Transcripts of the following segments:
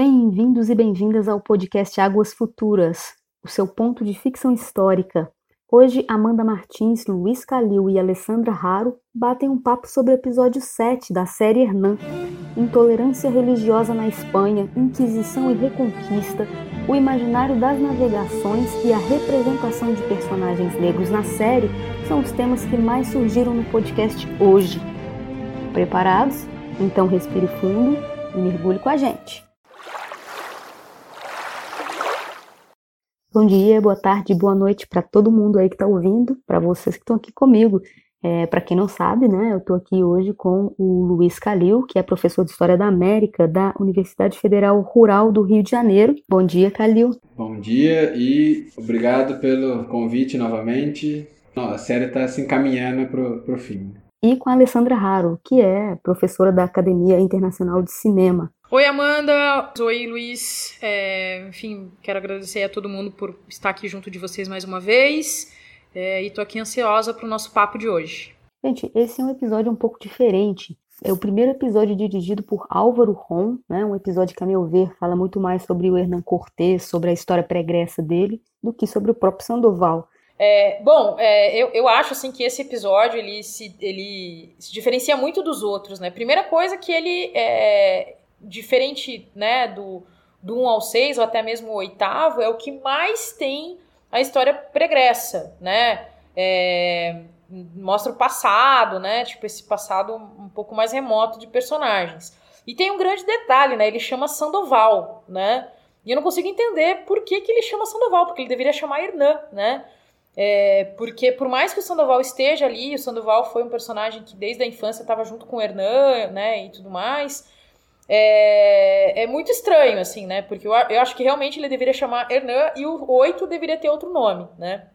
Bem-vindos e bem-vindas ao podcast Águas Futuras, o seu ponto de ficção histórica. Hoje, Amanda Martins, Luiz Calil e Alessandra Raro batem um papo sobre o episódio 7 da série Hernan, Intolerância Religiosa na Espanha, Inquisição e Reconquista, o imaginário das navegações e a representação de personagens negros na série são os temas que mais surgiram no podcast hoje. Preparados? Então respire fundo e mergulhe com a gente. Bom dia, boa tarde, boa noite para todo mundo aí que está ouvindo, para vocês que estão aqui comigo. É, para quem não sabe, né, eu estou aqui hoje com o Luiz Calil, que é professor de História da América da Universidade Federal Rural do Rio de Janeiro. Bom dia, Calil. Bom dia e obrigado pelo convite novamente. A série está se encaminhando para o fim. E com a Alessandra Raro, que é professora da Academia Internacional de Cinema. Oi, Amanda. Oi, Luiz. É, enfim, quero agradecer a todo mundo por estar aqui junto de vocês mais uma vez. É, e tô aqui ansiosa para o nosso papo de hoje. Gente, esse é um episódio um pouco diferente. É o primeiro episódio dirigido por Álvaro Ron, né? um episódio que, a meu ver, fala muito mais sobre o Hernan Cortés, sobre a história pregressa dele, do que sobre o próprio Sandoval. É, bom, é, eu, eu acho assim que esse episódio ele se, ele se diferencia muito dos outros, né? Primeira coisa que ele é diferente, né, do, do 1 ao 6 ou até mesmo o oitavo, é o que mais tem a história pregressa, né? É, mostra o passado, né? Tipo, esse passado um pouco mais remoto de personagens. E tem um grande detalhe, né? Ele chama Sandoval, né? E eu não consigo entender por que, que ele chama Sandoval, porque ele deveria chamar Hernan, né? É, porque por mais que o Sandoval esteja ali, o Sandoval foi um personagem que desde a infância estava junto com o Hernan, né? E tudo mais. É, é muito estranho, assim, né? Porque eu, eu acho que realmente ele deveria chamar Hernan e o 8 deveria ter outro nome, né?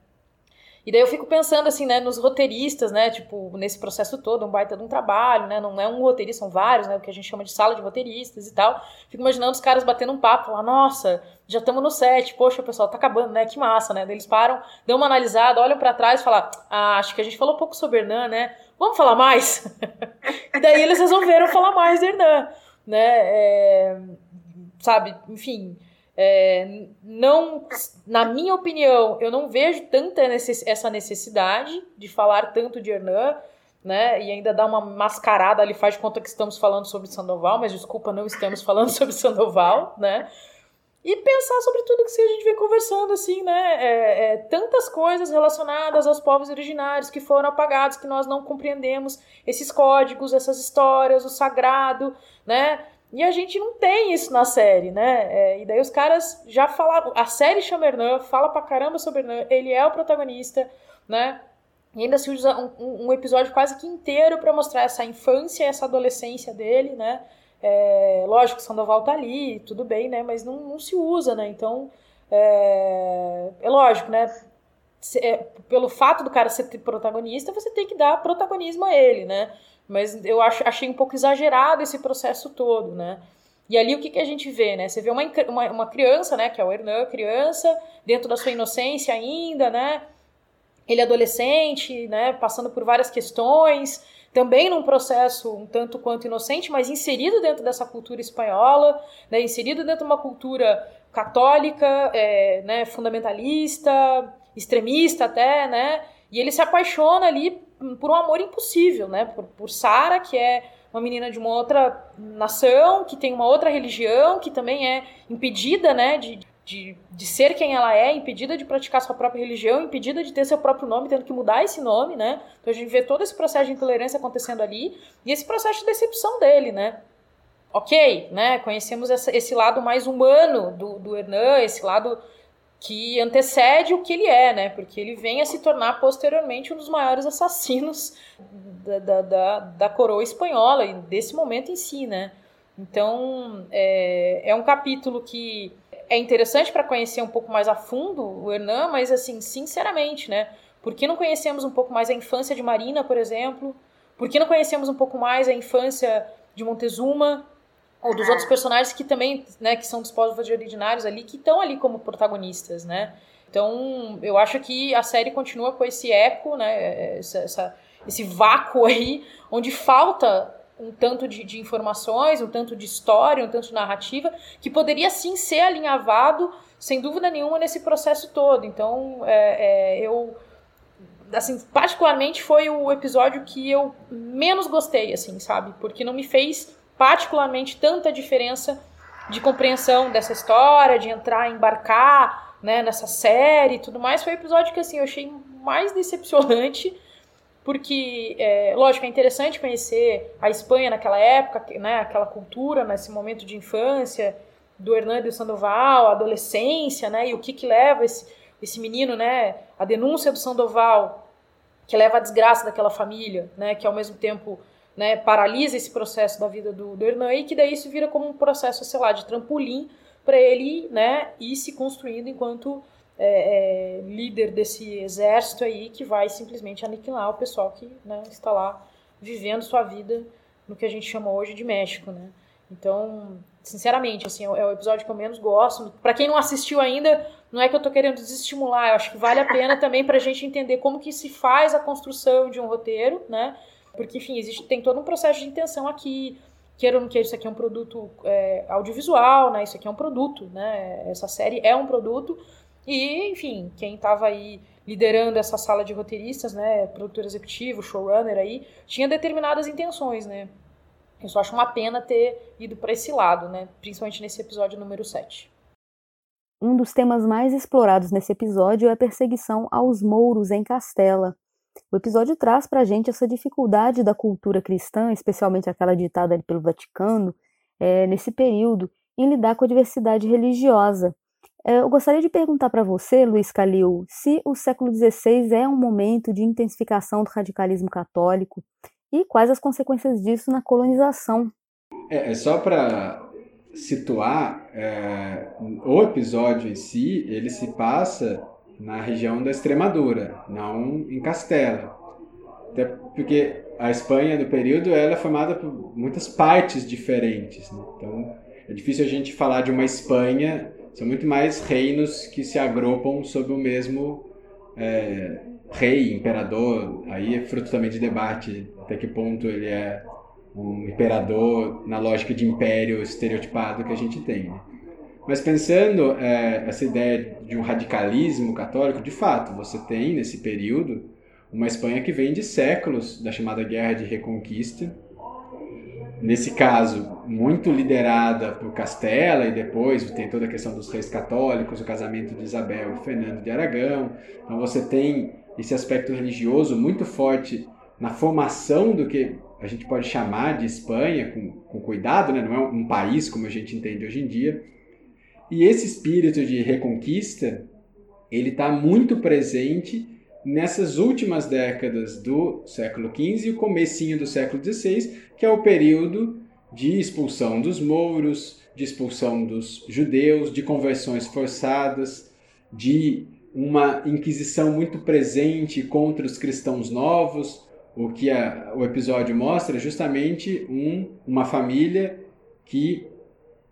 E daí eu fico pensando assim, né, nos roteiristas, né, tipo, nesse processo todo, um baita de um trabalho, né, não é um roteirista, são vários, né, o que a gente chama de sala de roteiristas e tal. Fico imaginando os caras batendo um papo, lá, nossa, já estamos no set, poxa, pessoal, tá acabando, né, que massa, né. Daí eles param, dão uma analisada, olham para trás e falam, ah, acho que a gente falou pouco sobre Hernan, né, vamos falar mais? e daí eles resolveram falar mais de Hernan né? É, sabe, enfim. É, não, na minha opinião, eu não vejo tanta necess, essa necessidade de falar tanto de Hernan, né? E ainda dar uma mascarada ali, faz de conta que estamos falando sobre Sandoval, mas desculpa, não estamos falando sobre Sandoval, né? E pensar sobre tudo que a gente vem conversando, assim, né? É, é, tantas coisas relacionadas aos povos originários que foram apagados, que nós não compreendemos esses códigos, essas histórias, o sagrado, né? E a gente não tem isso na série, né? É, e daí os caras já falaram. A série chama Hernan, fala pra caramba sobre Hernan, ele é o protagonista, né? E ainda se usa um, um episódio quase que inteiro para mostrar essa infância, essa adolescência dele, né? É, lógico que Sandoval tá ali, tudo bem, né? Mas não, não se usa, né? Então, é, é lógico, né? Se, é, pelo fato do cara ser protagonista, você tem que dar protagonismo a ele, né? Mas eu acho, achei um pouco exagerado esse processo todo, né? E ali o que, que a gente vê, né? Você vê uma, uma, uma criança, né? Que é o Hernan, criança, dentro da sua inocência ainda, né? Ele é adolescente, né? Passando por várias questões, também num processo um tanto quanto inocente, mas inserido dentro dessa cultura espanhola, né, inserido dentro de uma cultura católica, é, né, fundamentalista, extremista até, né, e ele se apaixona ali por um amor impossível, né, por, por Sara, que é uma menina de uma outra nação, que tem uma outra religião, que também é impedida, né, de, de, de ser quem ela é, impedida de praticar sua própria religião, impedida de ter seu próprio nome, tendo que mudar esse nome, né? Então a gente vê todo esse processo de intolerância acontecendo ali e esse processo de decepção dele, né? Ok, né? Conhecemos essa, esse lado mais humano do, do Hernan, esse lado que antecede o que ele é, né? Porque ele vem a se tornar posteriormente um dos maiores assassinos da, da, da, da coroa espanhola desse momento em si, né? Então é, é um capítulo que é interessante para conhecer um pouco mais a fundo o Hernan, mas assim, sinceramente, né? Por que não conhecemos um pouco mais a infância de Marina, por exemplo? Por que não conhecemos um pouco mais a infância de Montezuma? Ou dos outros personagens que também, né, que são dos povos originários ali, que estão ali como protagonistas, né? Então, eu acho que a série continua com esse eco, né, essa, essa, esse vácuo aí, onde falta um tanto de, de, informações, um tanto de história, um tanto de narrativa, que poderia sim ser alinhavado, sem dúvida nenhuma, nesse processo todo. Então, é, é, eu. Assim, particularmente foi o episódio que eu menos gostei, assim, sabe? Porque não me fez particularmente tanta diferença de compreensão dessa história, de entrar, embarcar né, nessa série e tudo mais. Foi o episódio que, assim, eu achei mais decepcionante porque, é, lógico, é interessante conhecer a Espanha naquela época, né, aquela cultura, nesse momento de infância do Hernando Sandoval, a adolescência, né, e o que que leva esse, esse menino, né, a denúncia do Sandoval, que leva à desgraça daquela família, né, que ao mesmo tempo né, paralisa esse processo da vida do, do e que daí isso vira como um processo, sei lá, de trampolim para ele né, ir se construindo enquanto é, é, líder desse exército aí que vai simplesmente aniquilar o pessoal que né, está lá vivendo sua vida no que a gente chama hoje de México, né? Então, sinceramente, assim, é o episódio que eu menos gosto. Para quem não assistiu ainda, não é que eu tô querendo desestimular, eu acho que vale a pena também para a gente entender como que se faz a construção de um roteiro, né? Porque, enfim, existe, tem todo um processo de intenção aqui. Queira ou não queira, isso aqui é um produto é, audiovisual, né? Isso aqui é um produto, né? Essa série é um produto e, enfim, quem estava aí liderando essa sala de roteiristas, né, produtor executivo, showrunner aí, tinha determinadas intenções, né? Eu só acho uma pena ter ido para esse lado, né, principalmente nesse episódio número 7. Um dos temas mais explorados nesse episódio é a perseguição aos mouros em Castela. O episódio traz para a gente essa dificuldade da cultura cristã, especialmente aquela ditada pelo Vaticano, é, nesse período, em lidar com a diversidade religiosa. É, eu gostaria de perguntar para você, Luiz Calil, se o século XVI é um momento de intensificação do radicalismo católico e quais as consequências disso na colonização. É, é só para situar, é, o episódio em si, ele se passa na região da Extremadura, não em Castela. Até porque a Espanha do período ela é formada por muitas partes diferentes. Né? Então é difícil a gente falar de uma Espanha são muito mais reinos que se agrupam sob o mesmo é, rei, imperador. Aí é fruto também de debate até que ponto ele é um imperador na lógica de império estereotipado que a gente tem. Mas pensando é, essa ideia de um radicalismo católico, de fato, você tem nesse período uma Espanha que vem de séculos da chamada Guerra de Reconquista, nesse caso, muito liderada por Castela, e depois tem toda a questão dos reis católicos, o casamento de Isabel e Fernando de Aragão. Então você tem esse aspecto religioso muito forte na formação do que a gente pode chamar de Espanha, com, com cuidado, né? não é um país como a gente entende hoje em dia. E esse espírito de reconquista, ele está muito presente nessas últimas décadas do século XV e o comecinho do século XVI, que é o período de expulsão dos mouros, de expulsão dos judeus, de conversões forçadas, de uma inquisição muito presente contra os cristãos novos. O que a, o episódio mostra é justamente um, uma família que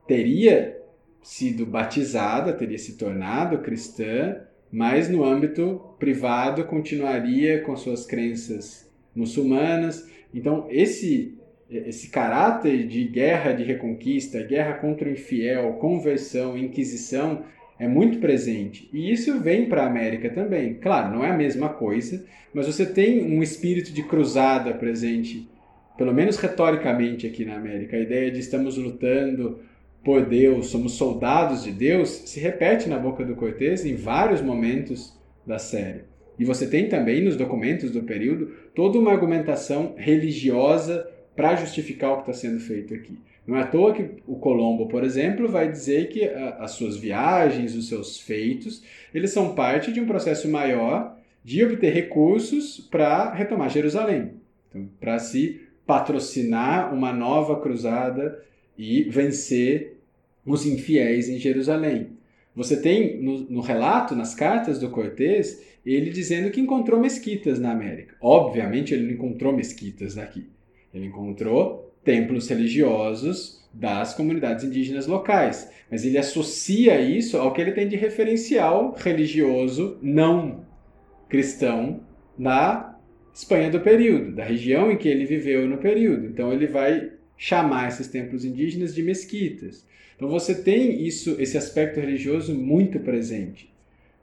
teria sido batizada, teria se tornado cristã, mas no âmbito privado continuaria com suas crenças muçulmanas. Então, esse esse caráter de guerra de reconquista, guerra contra o infiel, conversão, inquisição é muito presente. E isso vem para a América também. Claro, não é a mesma coisa, mas você tem um espírito de cruzada presente, pelo menos retoricamente aqui na América. A ideia de estamos lutando por Deus, somos soldados de Deus, se repete na boca do Cortês em vários momentos da série. E você tem também nos documentos do período toda uma argumentação religiosa para justificar o que está sendo feito aqui. Não é à toa que o Colombo, por exemplo, vai dizer que a, as suas viagens, os seus feitos, eles são parte de um processo maior de obter recursos para retomar Jerusalém. Então, para se patrocinar uma nova cruzada e vencer os infiéis em Jerusalém. Você tem no, no, relato, nas cartas do Cortés, ele dizendo que encontrou mesquitas na América. Obviamente, ele não encontrou mesquitas aqui. Ele encontrou templos religiosos das comunidades indígenas locais. Mas ele associa isso ao que ele tem de referencial religioso não cristão na Espanha do período, da região em que ele viveu no período. Então ele vai chamar esses templos indígenas de mesquitas. Então você tem isso, esse aspecto religioso muito presente.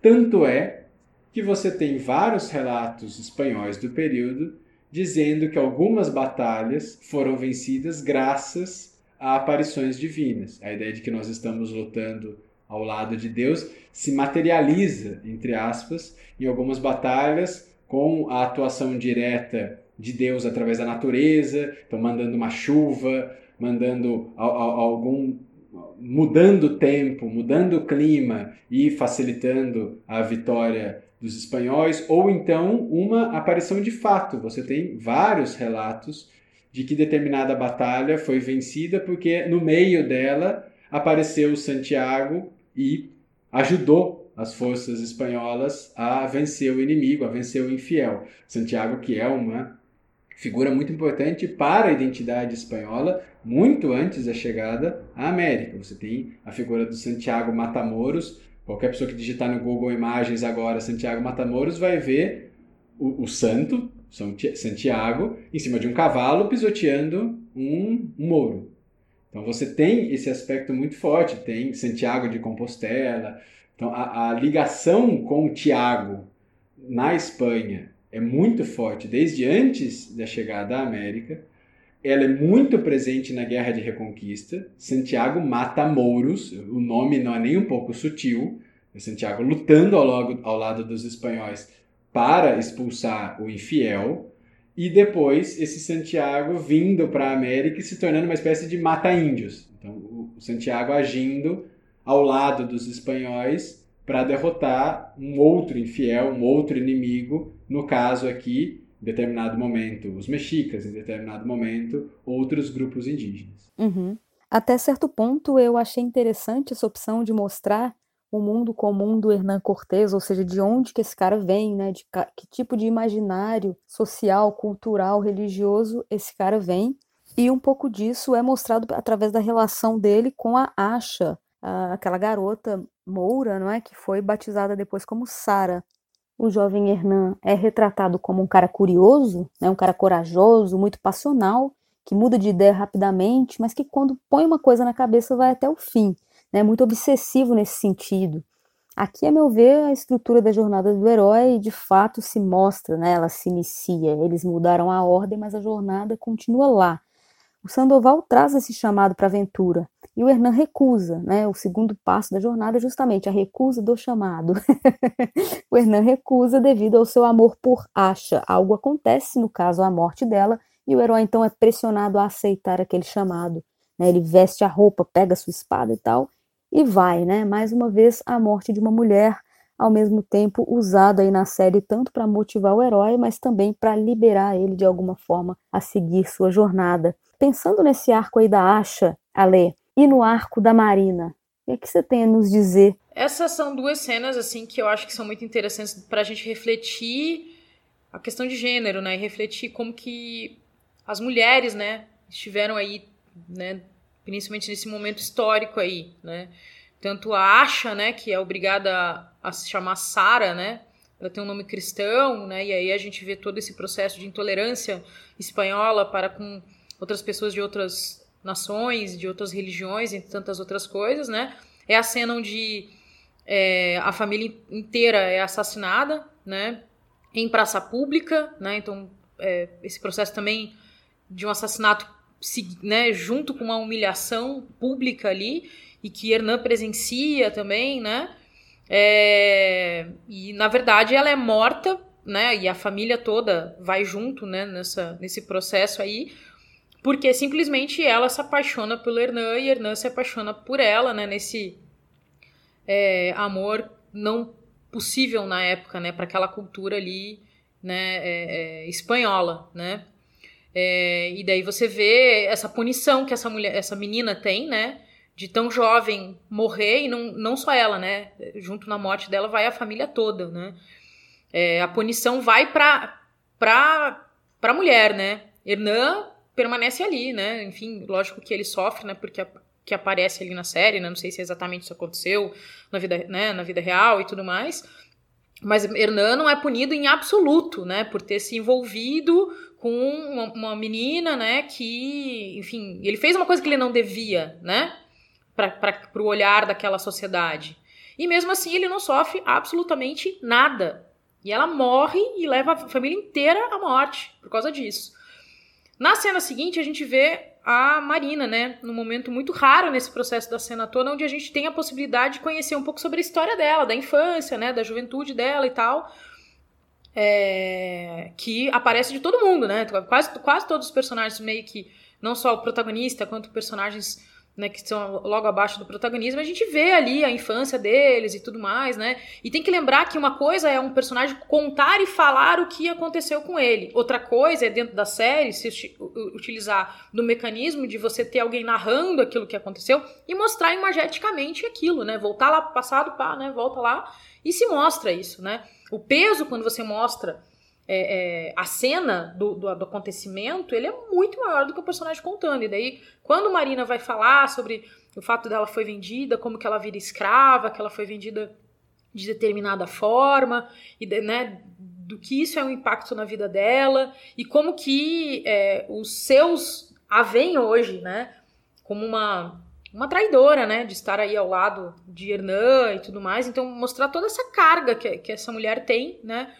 Tanto é que você tem vários relatos espanhóis do período dizendo que algumas batalhas foram vencidas graças a aparições divinas. A ideia de que nós estamos lutando ao lado de Deus se materializa, entre aspas, em algumas batalhas com a atuação direta de Deus através da natureza, então mandando uma chuva, mandando algum mudando o tempo, mudando o clima e facilitando a vitória dos espanhóis, ou então uma aparição de fato. Você tem vários relatos de que determinada batalha foi vencida porque no meio dela apareceu Santiago e ajudou as forças espanholas a vencer o inimigo, a vencer o infiel. Santiago, que é uma figura muito importante para a identidade espanhola, muito antes da chegada à América. Você tem a figura do Santiago Matamoros. Qualquer pessoa que digitar no Google Imagens agora Santiago Matamoros vai ver o, o santo, Santiago, em cima de um cavalo pisoteando um, um mouro. Então você tem esse aspecto muito forte, tem Santiago de Compostela. Então a, a ligação com Tiago na Espanha é muito forte desde antes da chegada à América. Ela é muito presente na Guerra de Reconquista. Santiago mata mouros, o nome não é nem um pouco sutil. É Santiago lutando ao, logo, ao lado dos espanhóis para expulsar o infiel. E depois esse Santiago vindo para a América e se tornando uma espécie de mata-índios. Então, o Santiago agindo ao lado dos espanhóis para derrotar um outro infiel, um outro inimigo, no caso aqui, em determinado momento, os mexicas, em determinado momento, outros grupos indígenas. Uhum. Até certo ponto, eu achei interessante essa opção de mostrar o mundo comum do Hernán Cortés, ou seja, de onde que esse cara vem, né? De que tipo de imaginário social, cultural, religioso esse cara vem. E um pouco disso é mostrado através da relação dele com a Asha, aquela garota Moura, não é, que foi batizada depois como Sara. O jovem Hernan é retratado como um cara curioso, né, um cara corajoso, muito passional, que muda de ideia rapidamente, mas que quando põe uma coisa na cabeça vai até o fim, né, muito obsessivo nesse sentido. Aqui, a meu ver, a estrutura da jornada do herói de fato se mostra, né, ela se inicia. Eles mudaram a ordem, mas a jornada continua lá. O Sandoval traz esse chamado para a aventura, e o Hernan recusa, né? O segundo passo da jornada é justamente a recusa do chamado. o Hernan recusa devido ao seu amor por Asha. Algo acontece, no caso, a morte dela, e o herói então é pressionado a aceitar aquele chamado. Né? Ele veste a roupa, pega sua espada e tal, e vai, né? Mais uma vez, a morte de uma mulher, ao mesmo tempo usada aí na série tanto para motivar o herói, mas também para liberar ele de alguma forma a seguir sua jornada. Pensando nesse arco aí da Asha, Ale, e no arco da Marina. O que, é você tem a nos dizer? Essas são duas cenas assim que eu acho que são muito interessantes para a gente refletir a questão de gênero, né? E refletir como que as mulheres, né, estiveram aí, né, principalmente nesse momento histórico aí, né? Tanto a Asha, né, que é obrigada a se chamar Sara, né? Ela tem um nome cristão, né? E aí a gente vê todo esse processo de intolerância espanhola para com outras pessoas de outras nações, de outras religiões, entre tantas outras coisas, né? É a cena onde é, a família inteira é assassinada, né? Em praça pública, né? Então, é, esse processo também de um assassinato, né? Junto com uma humilhação pública ali e que Hernan presencia também, né? É, e na verdade ela é morta, né? E a família toda vai junto, né? Nessa, nesse processo aí porque simplesmente ela se apaixona pelo Hernan e Hernan se apaixona por ela, né? Nesse é, amor não possível na época, né? Para aquela cultura ali, né? É, é, espanhola, né? É, e daí você vê essa punição que essa mulher, essa menina tem, né? De tão jovem morrer e não, não só ela, né? Junto na morte dela vai a família toda, né? É, a punição vai para para para mulher, né? Hernan permanece ali, né? Enfim, lógico que ele sofre, né? Porque a, que aparece ali na série, né? Não sei se exatamente isso aconteceu na vida, né? na vida real e tudo mais. Mas Hernan não é punido em absoluto, né, por ter se envolvido com uma, uma menina, né, que, enfim, ele fez uma coisa que ele não devia, né, para o olhar daquela sociedade. E mesmo assim ele não sofre absolutamente nada. E ela morre e leva a família inteira à morte por causa disso. Na cena seguinte, a gente vê a Marina, né? Num momento muito raro nesse processo da cena toda, onde a gente tem a possibilidade de conhecer um pouco sobre a história dela, da infância, né? Da juventude dela e tal. É... que aparece de todo mundo, né? Quase, quase todos os personagens, meio que, não só o protagonista, quanto personagens né, que são logo abaixo do protagonismo, a gente vê ali a infância deles e tudo mais, né? E tem que lembrar que uma coisa é um personagem contar e falar o que aconteceu com ele. Outra coisa é dentro da série se utilizar do mecanismo de você ter alguém narrando aquilo que aconteceu e mostrar imageticamente aquilo, né? Voltar lá pro passado, pá, né? Volta lá e se mostra isso, né? O peso quando você mostra é, é, a cena do, do, do, acontecimento, ele é muito maior do que o personagem contando. E daí, quando Marina vai falar sobre o fato dela foi vendida, como que ela vira escrava, que ela foi vendida de determinada forma, e né, do que isso é um impacto na vida dela, e como que é, os seus a veem hoje, né, como uma uma traidora, né, de estar aí ao lado de Hernan e tudo mais. Então, mostrar toda essa carga que, que essa mulher tem, né,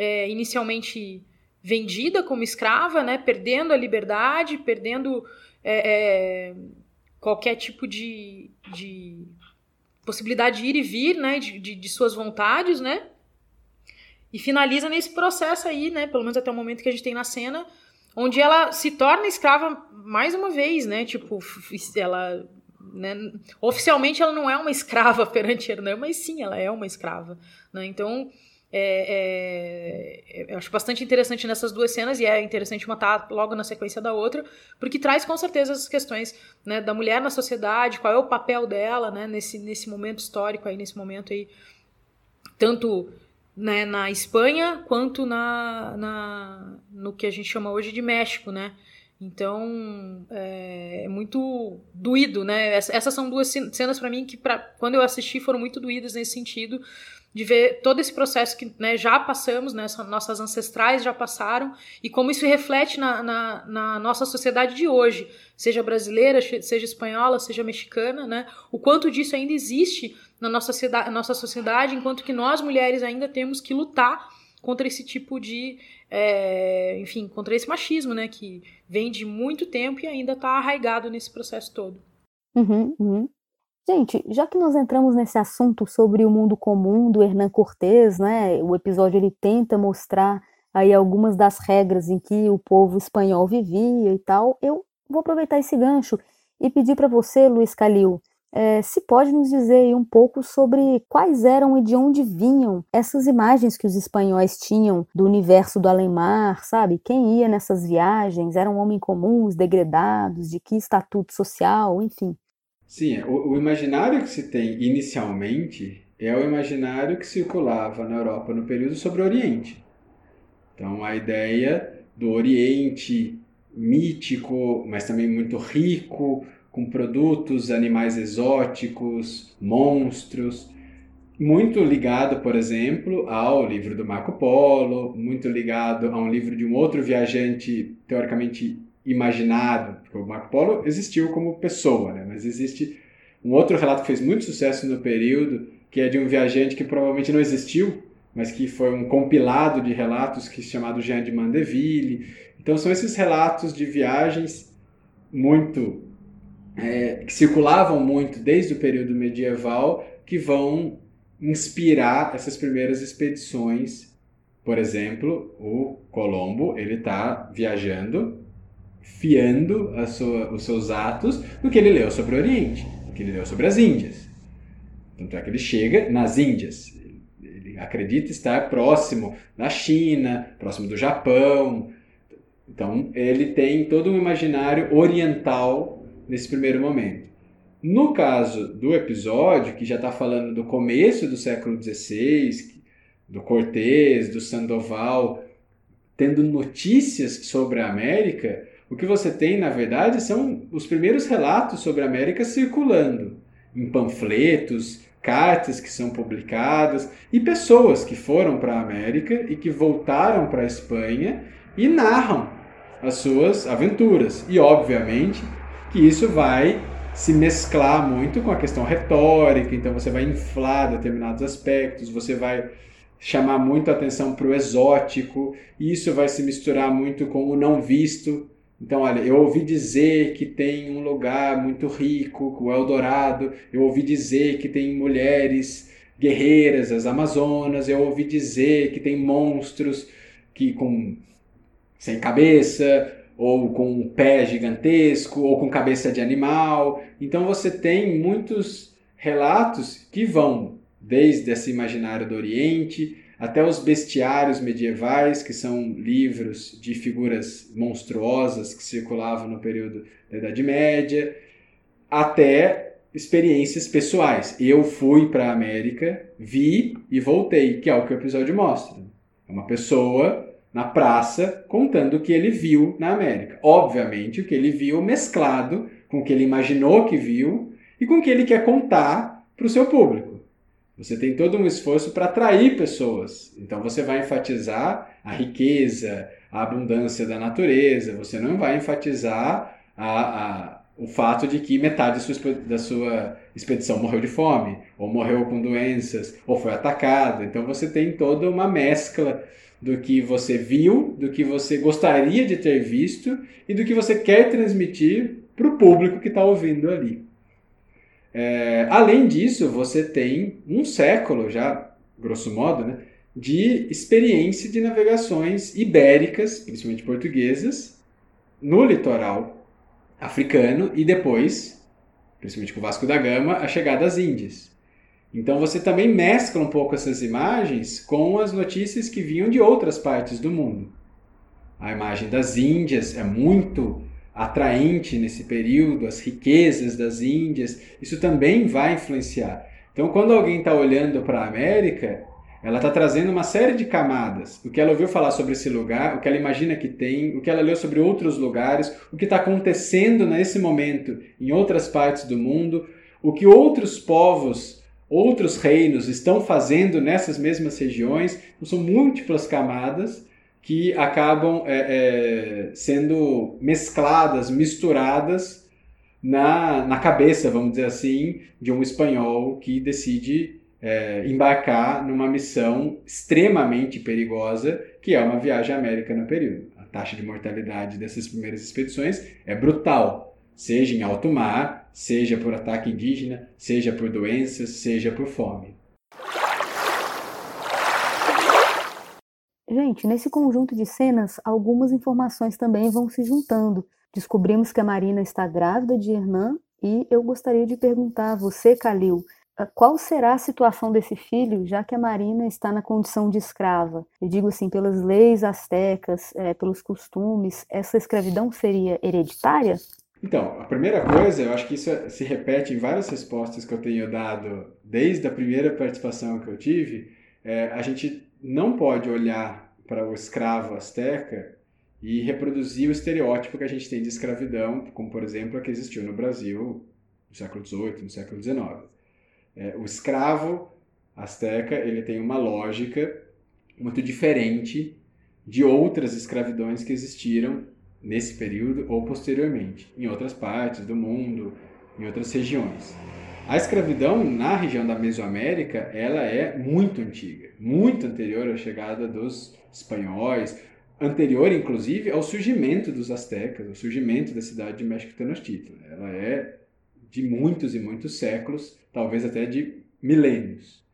é, inicialmente vendida como escrava, né, perdendo a liberdade, perdendo é, é, qualquer tipo de, de, possibilidade de ir e vir, né, de, de, de, suas vontades, né, e finaliza nesse processo aí, né, pelo menos até o momento que a gente tem na cena, onde ela se torna escrava mais uma vez, né, tipo, ela né? Oficialmente ela não é uma escrava perante Hernan, mas sim, ela é uma escrava. Né? Então, é, é, eu acho bastante interessante nessas duas cenas, e é interessante uma estar tá logo na sequência da outra, porque traz com certeza essas questões né, da mulher na sociedade, qual é o papel dela né, nesse, nesse momento histórico, aí, nesse momento aí, tanto né, na Espanha quanto na, na, no que a gente chama hoje de México, né? Então é, é muito doído, né? Essas são duas cenas para mim que, pra, quando eu assisti, foram muito doídas nesse sentido, de ver todo esse processo que né, já passamos, né, nossas ancestrais já passaram, e como isso reflete na, na, na, nossa sociedade de hoje, seja brasileira, seja espanhola, seja mexicana, né, o quanto disso ainda existe na nossa, nossa sociedade, enquanto que nós mulheres ainda temos que lutar contra esse tipo de, é, enfim, contra esse machismo, né, que vem de muito tempo e ainda está arraigado nesse processo todo. Uhum, uhum. Gente, já que nós entramos nesse assunto sobre o mundo comum do Hernán Cortés, né, o episódio ele tenta mostrar aí algumas das regras em que o povo espanhol vivia e tal, eu vou aproveitar esse gancho e pedir para você, Luiz Calil, é, se pode nos dizer um pouco sobre quais eram e de onde vinham essas imagens que os espanhóis tinham do universo do além-mar, sabe? Quem ia nessas viagens? Eram homens comuns, degredados, de que estatuto social, enfim. Sim, o, o, imaginário que se tem inicialmente é o imaginário que circulava na Europa no período sobre o Oriente. Então, a ideia do Oriente mítico, mas também muito rico, com produtos, animais exóticos, monstros, muito ligado, por exemplo, ao livro do Marco Polo, muito ligado a um livro de um outro viajante teoricamente imaginado, porque o Marco Polo existiu como pessoa, né? Mas existe um outro relato que fez muito sucesso no período, que é de um viajante que provavelmente não existiu, mas que foi um compilado de relatos que chamado Jean de Mandeville. Então são esses relatos de viagens muito é, que circulavam muito desde o período medieval que vão inspirar essas primeiras expedições. Por exemplo, o Colombo ele está viajando fiando sua, os seus atos do que ele leu sobre o Oriente, do que ele leu sobre as Índias. Tanto é que ele chega nas Índias. Ele acredita estar próximo da China, próximo do Japão. Então, ele tem todo um imaginário oriental nesse primeiro momento. No caso do episódio, que já está falando do começo do século XVI, do Cortés, do Sandoval, tendo notícias sobre a América, o que você tem, na verdade, são os primeiros relatos sobre a América circulando em panfletos, cartas que são publicadas e pessoas que foram para a América e que voltaram para a Espanha e narram as suas aventuras. E obviamente que isso vai se mesclar muito com a questão retórica, então você vai inflar determinados aspectos, você vai chamar muito atenção para o exótico, e isso vai se misturar muito com o não visto. Então, olha, eu ouvi dizer que tem um lugar muito rico, o Eldorado, eu ouvi dizer que tem mulheres guerreiras, as Amazonas, eu ouvi dizer que tem monstros que com sem cabeça, ou com um pé gigantesco, ou com cabeça de animal. Então você tem muitos relatos que vão desde esse imaginário do Oriente até os bestiários medievais, que são livros de figuras monstruosas que circulavam no período da Idade Média, até experiências pessoais. Eu fui para a América, vi e voltei, que é o que o episódio mostra. É uma pessoa na praça contando o que ele viu na América. Obviamente, o que ele viu mesclado com o que ele imaginou que viu e com o que ele quer contar para o seu público. Você tem todo um esforço para atrair pessoas. Então você vai enfatizar a riqueza, a abundância da natureza. Você não vai enfatizar a, a, o fato de que metade da sua, da sua expedição morreu de fome, ou morreu com doenças, ou foi atacada. Então você tem toda uma mescla do que você viu, do que você gostaria de ter visto e do que você quer transmitir para o público que está ouvindo ali. É, além disso, você tem um século já, grosso modo, né, de experiência de navegações ibéricas, principalmente portuguesas, no litoral africano e depois, principalmente com Vasco da Gama, a chegada às Índias. Então você também mescla um pouco essas imagens com as notícias que vinham de outras partes do mundo. A imagem das Índias é muito atraente nesse período, as riquezas das Índias, isso também vai influenciar. Então, quando alguém está olhando para a América, ela está trazendo uma série de camadas. O que ela ouviu falar sobre esse lugar, o que ela imagina que tem, o que ela leu sobre outros lugares, o que está acontecendo nesse momento em outras partes do mundo, o que outros povos, outros reinos estão fazendo nessas mesmas regiões. Então, são múltiplas camadas que acabam é, é, sendo mescladas, misturadas na, na cabeça, vamos dizer assim, de um espanhol que decide é, embarcar numa missão extremamente perigosa, que é uma viagem à América no período. A taxa de mortalidade dessas primeiras expedições é brutal, seja em alto mar, seja por ataque indígena, seja por doenças, seja por fome. Gente, nesse conjunto de cenas, algumas informações também vão se juntando. Descobrimos que a Marina está grávida de Hernan e eu gostaria de perguntar a você, Calil, ah, qual será a situação desse filho, já que a Marina está na condição de escrava? Eu digo assim, pelas leis astecas, é, pelos costumes, essa escravidão seria hereditária? Então, a primeira coisa, eu acho que isso se repete em várias respostas que eu tenho dado desde a primeira participação que eu tive, é, a gente não pode olhar para o escravo asteca e reproduzir o estereótipo que a gente tem de escravidão, como por exemplo a que existiu no Brasil no século XVIII, no século XIX. É, o escravo asteca ele tem uma lógica muito diferente de outras escravidões que existiram nesse período ou posteriormente, em outras partes do mundo, em outras regiões. A escravidão na região da Mesoamérica, ela é muito antiga, muito anterior à chegada dos espanhóis, anterior inclusive ao surgimento dos astecas, ao surgimento da cidade de México Tenochtitlan. Ela é de muitos e muitos séculos, talvez até de milênios.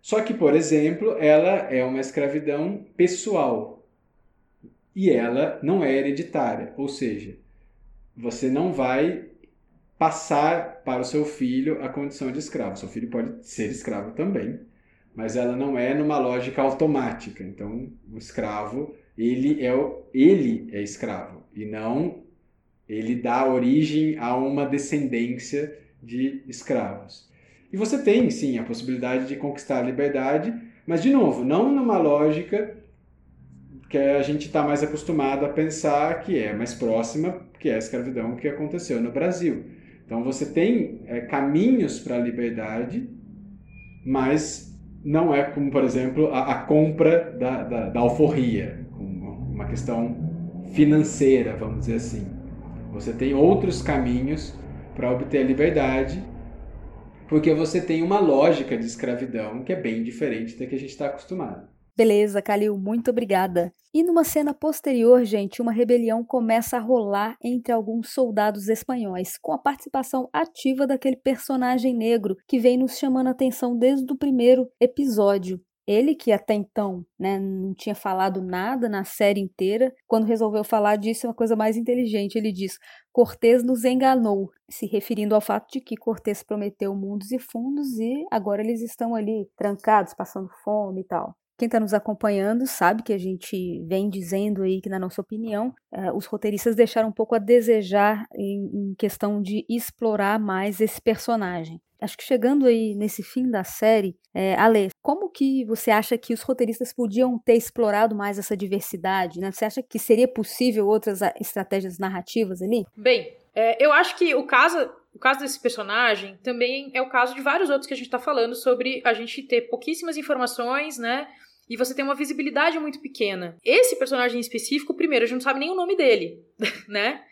Só que, por exemplo, ela é uma escravidão pessoal e ela não é hereditária, ou seja, você não vai passar para o seu filho a condição de escravo. Seu filho pode ser escravo também, mas ela não é numa lógica automática. Então, o escravo, ele é, ele é escravo e não ele dá origem a uma descendência de escravos. E você tem, sim, a possibilidade de conquistar a liberdade, mas, de novo, não numa lógica que a gente está mais acostumado a pensar que é mais próxima, que é a escravidão que aconteceu no Brasil. Então você tem é, caminhos para a liberdade mas não é como, por exemplo, a, a compra da, da, da alforria, uma questão financeira, vamos dizer assim. Você tem outros caminhos para obter a liberdade, porque você tem uma lógica de escravidão que é bem diferente da que a gente está acostumado. Beleza, Kalil, muito obrigada. E numa cena posterior, gente, uma rebelião começa a rolar entre alguns soldados espanhóis, com a participação ativa daquele personagem negro que vem nos chamando a atenção desde o primeiro episódio. Ele, que até então né, não tinha falado nada na série inteira, quando resolveu falar disso, é uma coisa mais inteligente. Ele diz: Cortês nos enganou, se referindo ao fato de que Cortês prometeu mundos e fundos e agora eles estão ali trancados, passando fome e tal. Quem está nos acompanhando sabe que a gente vem dizendo aí que, na nossa opinião, eh, os roteiristas deixaram um pouco a desejar em, em questão de explorar mais esse personagem. Acho que chegando aí nesse fim da série, é, Ale, como que você acha que os roteiristas podiam ter explorado mais essa diversidade? Né? Você acha que seria possível outras estratégias narrativas ali? Bem, é, eu acho que o caso o caso desse personagem também é o caso de vários outros que a gente está falando sobre a gente ter pouquíssimas informações, né? E você tem uma visibilidade muito pequena. Esse personagem em específico, primeiro, a gente não sabe nem o nome dele, né?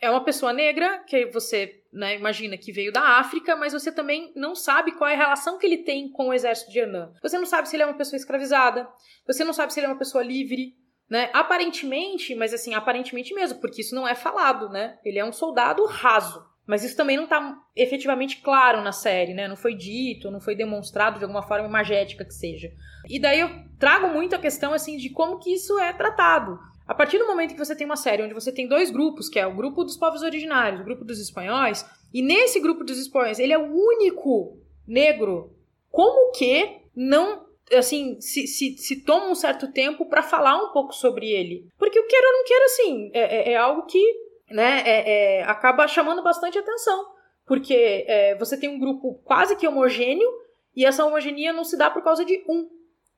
É uma pessoa negra que você né, imagina que veio da África, mas você também não sabe qual é a relação que ele tem com o exército de Anã. Você não sabe se ele é uma pessoa escravizada, você não sabe se ele é uma pessoa livre, né? Aparentemente, mas assim, aparentemente mesmo, porque isso não é falado, né? Ele é um soldado raso. Mas isso também não está efetivamente claro na série, né? Não foi dito, não foi demonstrado de alguma forma imagética que seja. E daí eu trago muito a questão assim de como que isso é tratado. A partir do momento que você tem uma série onde você tem dois grupos, que é o grupo dos povos originários, o grupo dos espanhóis, e nesse grupo dos espanhóis ele é o único negro, como que não assim, se, se, se toma um certo tempo para falar um pouco sobre ele. Porque o queira ou não queira, assim, é, é, é algo que né, é, é, acaba chamando bastante atenção. Porque é, você tem um grupo quase que homogêneo e essa homogeneia não se dá por causa de um.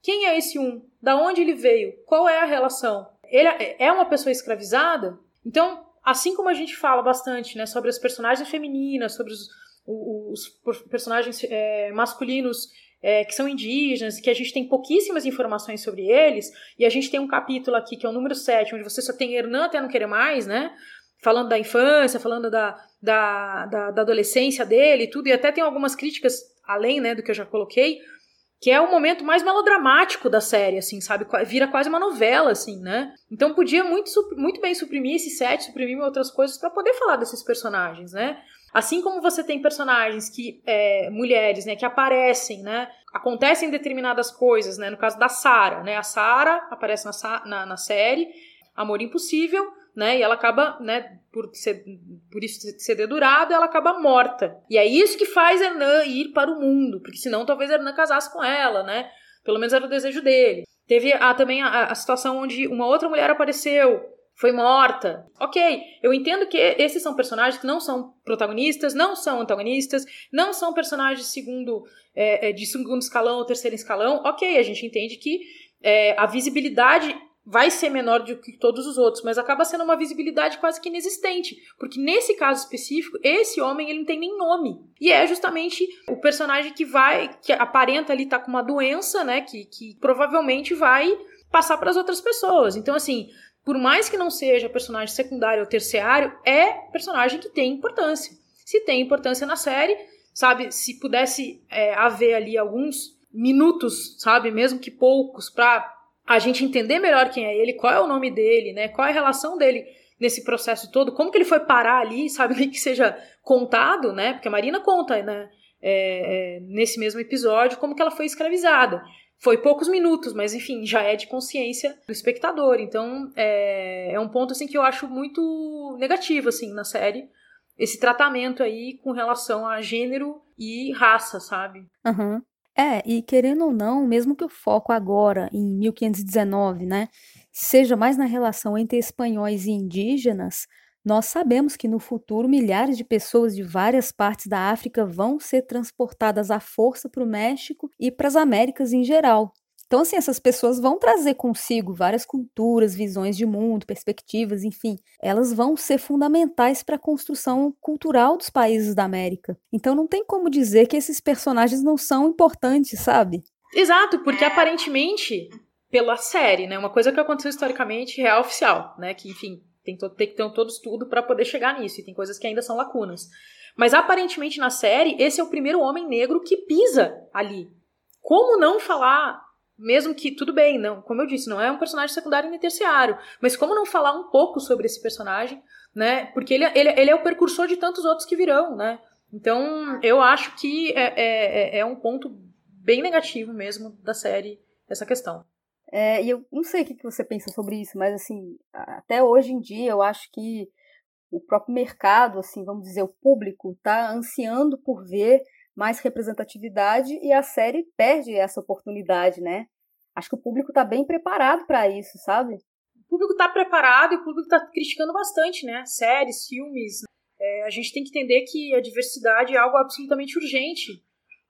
Quem é esse um? Da onde ele veio? Qual é a relação? Ele é, é uma pessoa escravizada? Então, assim como a gente fala bastante né, sobre as personagens femininas, sobre os, os, personagens é, masculinos é, que são indígenas, que a gente tem pouquíssimas informações sobre eles, e a gente tem um capítulo aqui, que é o número 7, onde você só tem Hernan até não querer mais, né? Falando da infância, falando da, da, da, da adolescência dele e tudo, e até tem algumas críticas além, né, do que eu já coloquei, que é o momento mais melodramático da série, assim, sabe? Vira quase uma novela, assim, né? Então podia muito, muito bem suprimir esse set, suprimir outras coisas para poder falar desses personagens, né? Assim como você tem personagens que, é, mulheres, né, que aparecem, né? Acontecem determinadas coisas, né? No caso da Sara, né? A Sara aparece na, na, na série, Amor Impossível, né? E ela acaba, né, por, ser, por isso ser dedurada, ela acaba morta. E é isso que faz Hernan ir para o mundo, porque senão talvez Hernan casasse com ela, né? Pelo menos era o desejo dele. Teve a, também a, a situação onde uma outra mulher apareceu, foi morta. Ok, eu entendo que esses são personagens que não são protagonistas, não são antagonistas, não são personagens segundo, é, é de segundo escalão ou terceiro escalão. Ok, a gente entende que é, a visibilidade vai ser menor do que todos os outros, mas acaba sendo uma visibilidade quase que inexistente, porque nesse caso específico, esse homem ele não tem nem nome. E é justamente o personagem que vai, que aparenta ali estar tá com uma doença, né, que, que provavelmente vai passar para as outras pessoas. Então assim, por mais que não seja personagem secundário ou terciário, é personagem que tem importância. Se tem importância na série, sabe, se pudesse é, haver ali alguns minutos, sabe, mesmo que poucos, para a gente entender melhor quem é ele, qual é o nome dele, né? Qual é a relação dele nesse processo todo, como que ele foi parar ali, sabe? Que seja contado, né? Porque a Marina conta, né? É, é, nesse mesmo episódio, como que ela foi escravizada. Foi poucos minutos, mas enfim, já é de consciência do espectador. Então, é, é um ponto assim que eu acho muito negativo assim na série, esse tratamento aí com relação a gênero e raça, sabe? Uhum. É, e querendo ou não, mesmo que o foco agora, em 1519, né, seja mais na relação entre espanhóis e indígenas, nós sabemos que no futuro milhares de pessoas de várias partes da África vão ser transportadas à força para o México e para as Américas em geral. Então, assim, essas pessoas vão trazer consigo várias culturas, visões de mundo, perspectivas, enfim. Elas vão ser fundamentais para a construção cultural dos países da América. Então, não tem como dizer que esses personagens não são importantes, sabe? Exato, porque aparentemente, pela série, né? Uma coisa que aconteceu historicamente real oficial, né? Que, enfim, tem, tem que ter todo estudo para poder chegar nisso, e tem coisas que ainda são lacunas. Mas aparentemente na série, esse é o primeiro homem negro que pisa ali. Como não falar, mesmo que, tudo bem, não, como eu disse, não é um personagem secundário nem terciário, mas como não falar um pouco sobre esse personagem, né? Porque ele, ele, ele é o precursor de tantos outros que virão, né? Então, eu acho que é, é, é, é um ponto bem negativo mesmo da série, essa questão. É, e eu não sei o que você pensa sobre isso, mas assim, até hoje em dia eu acho que o próprio mercado, assim, vamos dizer, o público está ansiando por ver mais representatividade e a série perde essa oportunidade, né? Acho que o público está bem preparado para isso, sabe? O público está preparado e o público está criticando bastante, né? Séries, filmes. É, a gente tem que entender que a diversidade é algo absolutamente urgente,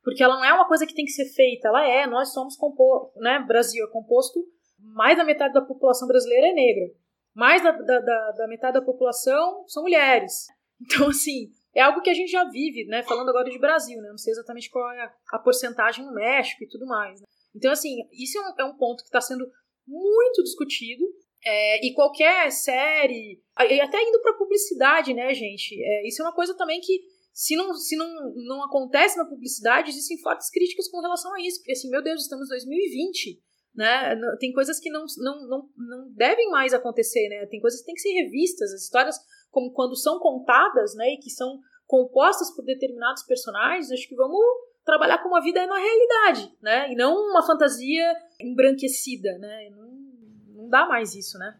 porque ela não é uma coisa que tem que ser feita, ela é. Nós somos composto, né? Brasil é composto mais da metade da população brasileira é negra mais da, da, da, da metade da população são mulheres. Então, assim, é algo que a gente já vive, né? Falando agora de Brasil, né? Não sei exatamente qual é a, porcentagem no México e tudo mais. Né? Então, assim, isso é um, é um ponto que está sendo muito discutido. É, e qualquer série, até indo para publicidade, né, gente? É, isso é uma coisa também que, se não, se não, não acontece na publicidade, existem fortes críticas com relação a isso. Porque, assim, meu Deus, estamos em 2020 né? Tem coisas que não, não, não, não devem mais acontecer, né? Tem coisas que têm que ser revistas, as histórias como quando são contadas, né, e que são compostas por determinados personagens, acho que vamos trabalhar como a vida é na realidade, né? E não uma fantasia embranquecida, né? Não, não dá mais isso, né?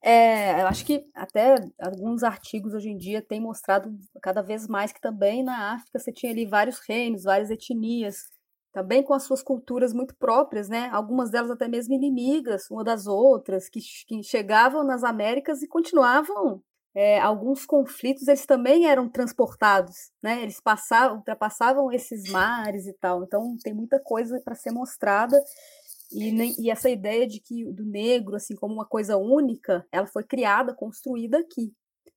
É, eu acho que até alguns artigos hoje em dia têm mostrado cada vez mais que também na África você tinha ali vários reinos, várias etnias, também com as suas culturas muito próprias, né? Algumas delas até mesmo inimigas uma das outras, que, que chegavam nas Américas e continuavam. É, alguns conflitos eles também eram transportados, né? Eles passavam, ultrapassavam esses mares e tal. Então tem muita coisa para ser mostrada e, e, essa ideia de que do negro assim como uma coisa única, ela foi criada, construída aqui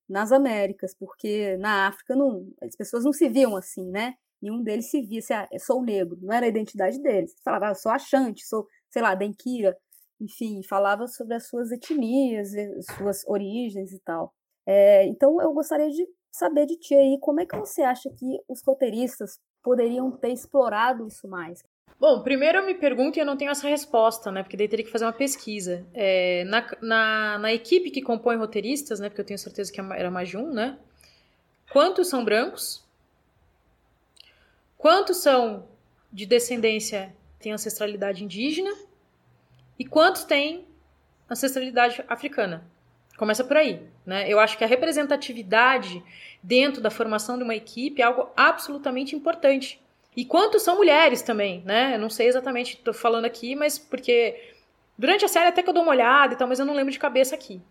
nas Américas, porque na África não, as pessoas não se viam assim, né? nenhum deles se via, se, ah, sou negro, não era a identidade deles. Falava, ah, sou achante, sou, sei lá, denquira, enfim, falava sobre as suas etnias, suas origens e tal. É, então eu gostaria de saber de ti aí, como é que você acha que os roteiristas poderiam ter explorado isso mais? Bom, primeiro eu me pergunto e eu não tenho essa resposta, né? Porque daí teria que fazer uma pesquisa. É, na, na, na, equipe que compõe roteiristas, né? Porque eu tenho certeza que é era mais de um, né? Quantos são brancos? Quantos são de descendência, têm ancestralidade indígena? E quantos têm ancestralidade africana? Começa por aí. Né? Eu acho que a representatividade dentro da formação de uma equipe é algo absolutamente importante. E quantos são mulheres também, né? Eu não sei exatamente, estou falando aqui, mas porque durante a série até que eu dou uma olhada e tal, mas eu não lembro de cabeça aqui.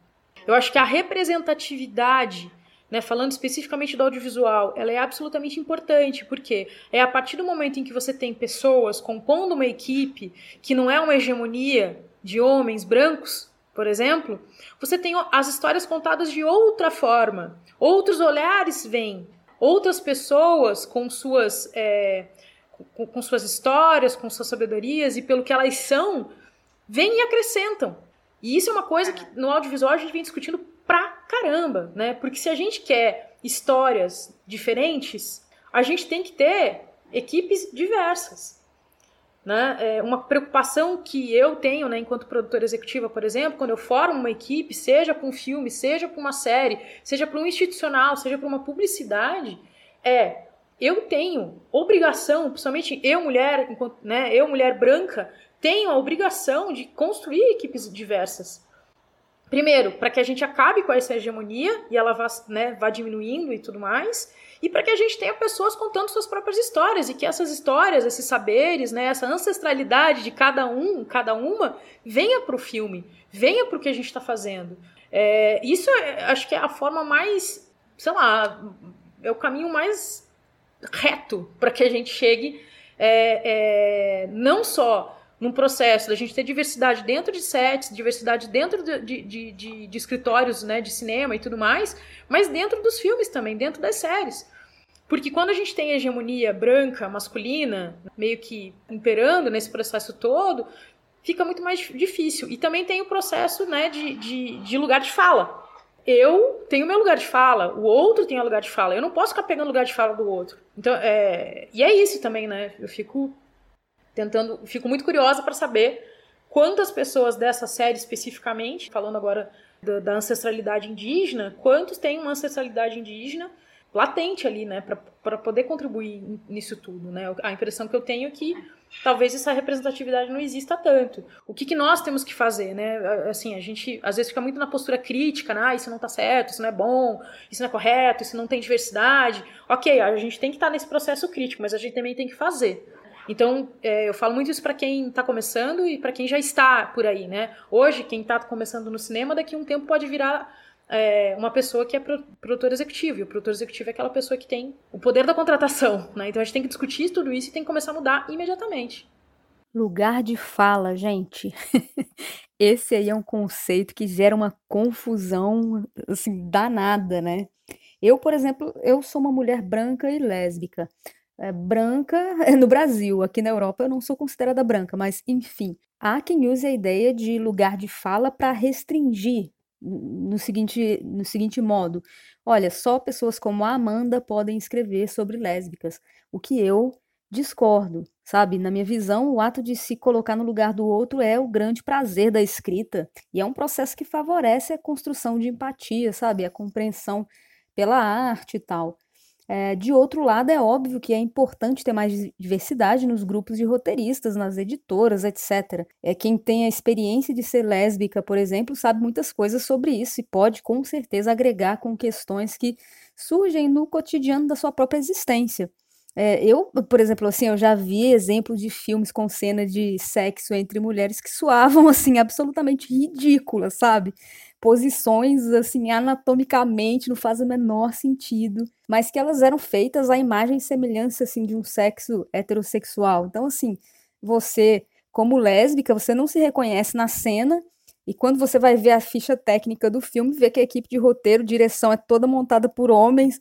Eu acho que a representatividade né, falando especificamente do audiovisual, ela é absolutamente importante, porque é a partir do momento em que você tem pessoas compondo uma equipe que não é uma hegemonia de homens brancos, por exemplo, você tem as histórias contadas de outra forma, outros olhares vêm, outras pessoas com suas, é, com, com suas histórias, com suas sabedorias e pelo que elas são, vêm e acrescentam. E isso é uma coisa que no audiovisual a gente vem discutindo pra caramba, né? Porque se a gente quer histórias diferentes, a gente tem que ter equipes diversas. Né? É uma preocupação que eu tenho, né, enquanto produtora executiva, por exemplo, quando eu formo uma equipe, seja para um filme, seja para uma série, seja para um institucional, seja para uma publicidade, é eu tenho obrigação, principalmente eu mulher, enquanto, né, eu mulher branca, tenho a obrigação de construir equipes diversas. Primeiro, para que a gente acabe com essa hegemonia e ela vá, né, vá diminuindo e tudo mais, e para que a gente tenha pessoas contando suas próprias histórias e que essas histórias, esses saberes, né, essa ancestralidade de cada um, cada uma, venha para o filme, venha para o que a gente está fazendo. É, isso é, acho que é a forma mais, sei lá, é o caminho mais reto para que a gente chegue é, é, não só num processo da gente ter diversidade dentro de sets, diversidade dentro de, de, de, de, escritórios né, de cinema e tudo mais, mas dentro dos filmes também, dentro das séries. Porque quando a gente tem hegemonia branca, masculina, meio que imperando nesse processo todo, fica muito mais difícil. E também tem o processo né, de, de, de lugar de fala. Eu tenho meu lugar de fala, o outro tem o lugar de fala. Eu não posso ficar pegando o lugar de fala do outro. Então, é... E é isso também, né? Eu fico tentando, fico muito curiosa para saber quantas pessoas dessa série especificamente, falando agora da, da ancestralidade indígena, quantos têm uma ancestralidade indígena latente ali, né, para poder contribuir nisso tudo, né? A impressão que eu tenho é que talvez essa representatividade não exista tanto. O que, que nós temos que fazer, né? Assim, a gente às vezes fica muito na postura crítica, né? Ah, isso não tá certo, isso não é bom, isso não é correto, isso não tem diversidade. Ok, a gente tem que estar tá nesse processo crítico, mas a gente também tem que fazer. Então, é, eu falo muito isso para quem está começando e para quem já está por aí, né? Hoje, quem está começando no cinema, daqui a um tempo pode virar é, uma pessoa que é produtor executivo. E o produtor executivo é aquela pessoa que tem o poder da contratação, né? Então a gente tem que discutir tudo isso e tem que começar a mudar imediatamente. Lugar de fala, gente. Esse aí é um conceito que gera uma confusão, assim, danada, né? Eu, por exemplo, eu sou uma mulher branca e lésbica é, branca no Brasil, aqui na Europa eu não sou considerada branca, mas enfim. Há quem use a ideia de lugar de fala para restringir no seguinte, no seguinte modo: olha, só pessoas como a Amanda podem escrever sobre lésbicas, o que eu discordo, sabe? Na minha visão, o ato de se colocar no lugar do outro é o grande prazer da escrita e é um processo que favorece a construção de empatia, sabe? A compreensão pela arte e tal. É, de outro lado, é óbvio que é importante ter mais diversidade nos grupos de roteiristas, nas editoras, etc. É, quem tem a experiência de ser lésbica, por exemplo, sabe muitas coisas sobre isso e pode, com certeza, agregar com questões que surgem no cotidiano da sua própria existência. É, eu, por exemplo, assim, eu já vi exemplos de filmes com cena de sexo entre mulheres que soavam, assim, absolutamente ridículas, sabe? Posições assim anatomicamente não faz o menor sentido, mas que elas eram feitas à imagem e semelhança assim de um sexo heterossexual. Então assim, você como lésbica, você não se reconhece na cena e quando você vai ver a ficha técnica do filme, vê que a equipe de roteiro, direção é toda montada por homens.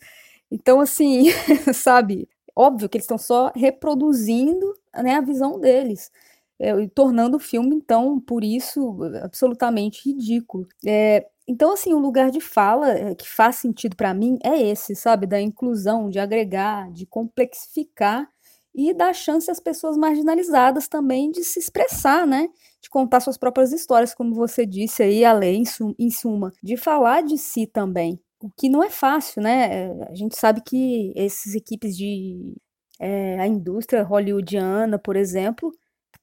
Então assim, sabe, óbvio que eles estão só reproduzindo né, a visão deles é, tornando o filme, então, por isso, absolutamente ridículo. É, então, assim, o lugar de fala é, que faz sentido para mim é esse, sabe? Da inclusão, de agregar, de complexificar e dar chance às pessoas marginalizadas também de se expressar, né? De contar suas próprias histórias, como você disse aí, além, em suma, de falar de si também. O que não é fácil, né? É, a gente sabe que essas equipes de. É, a indústria hollywoodiana, por exemplo,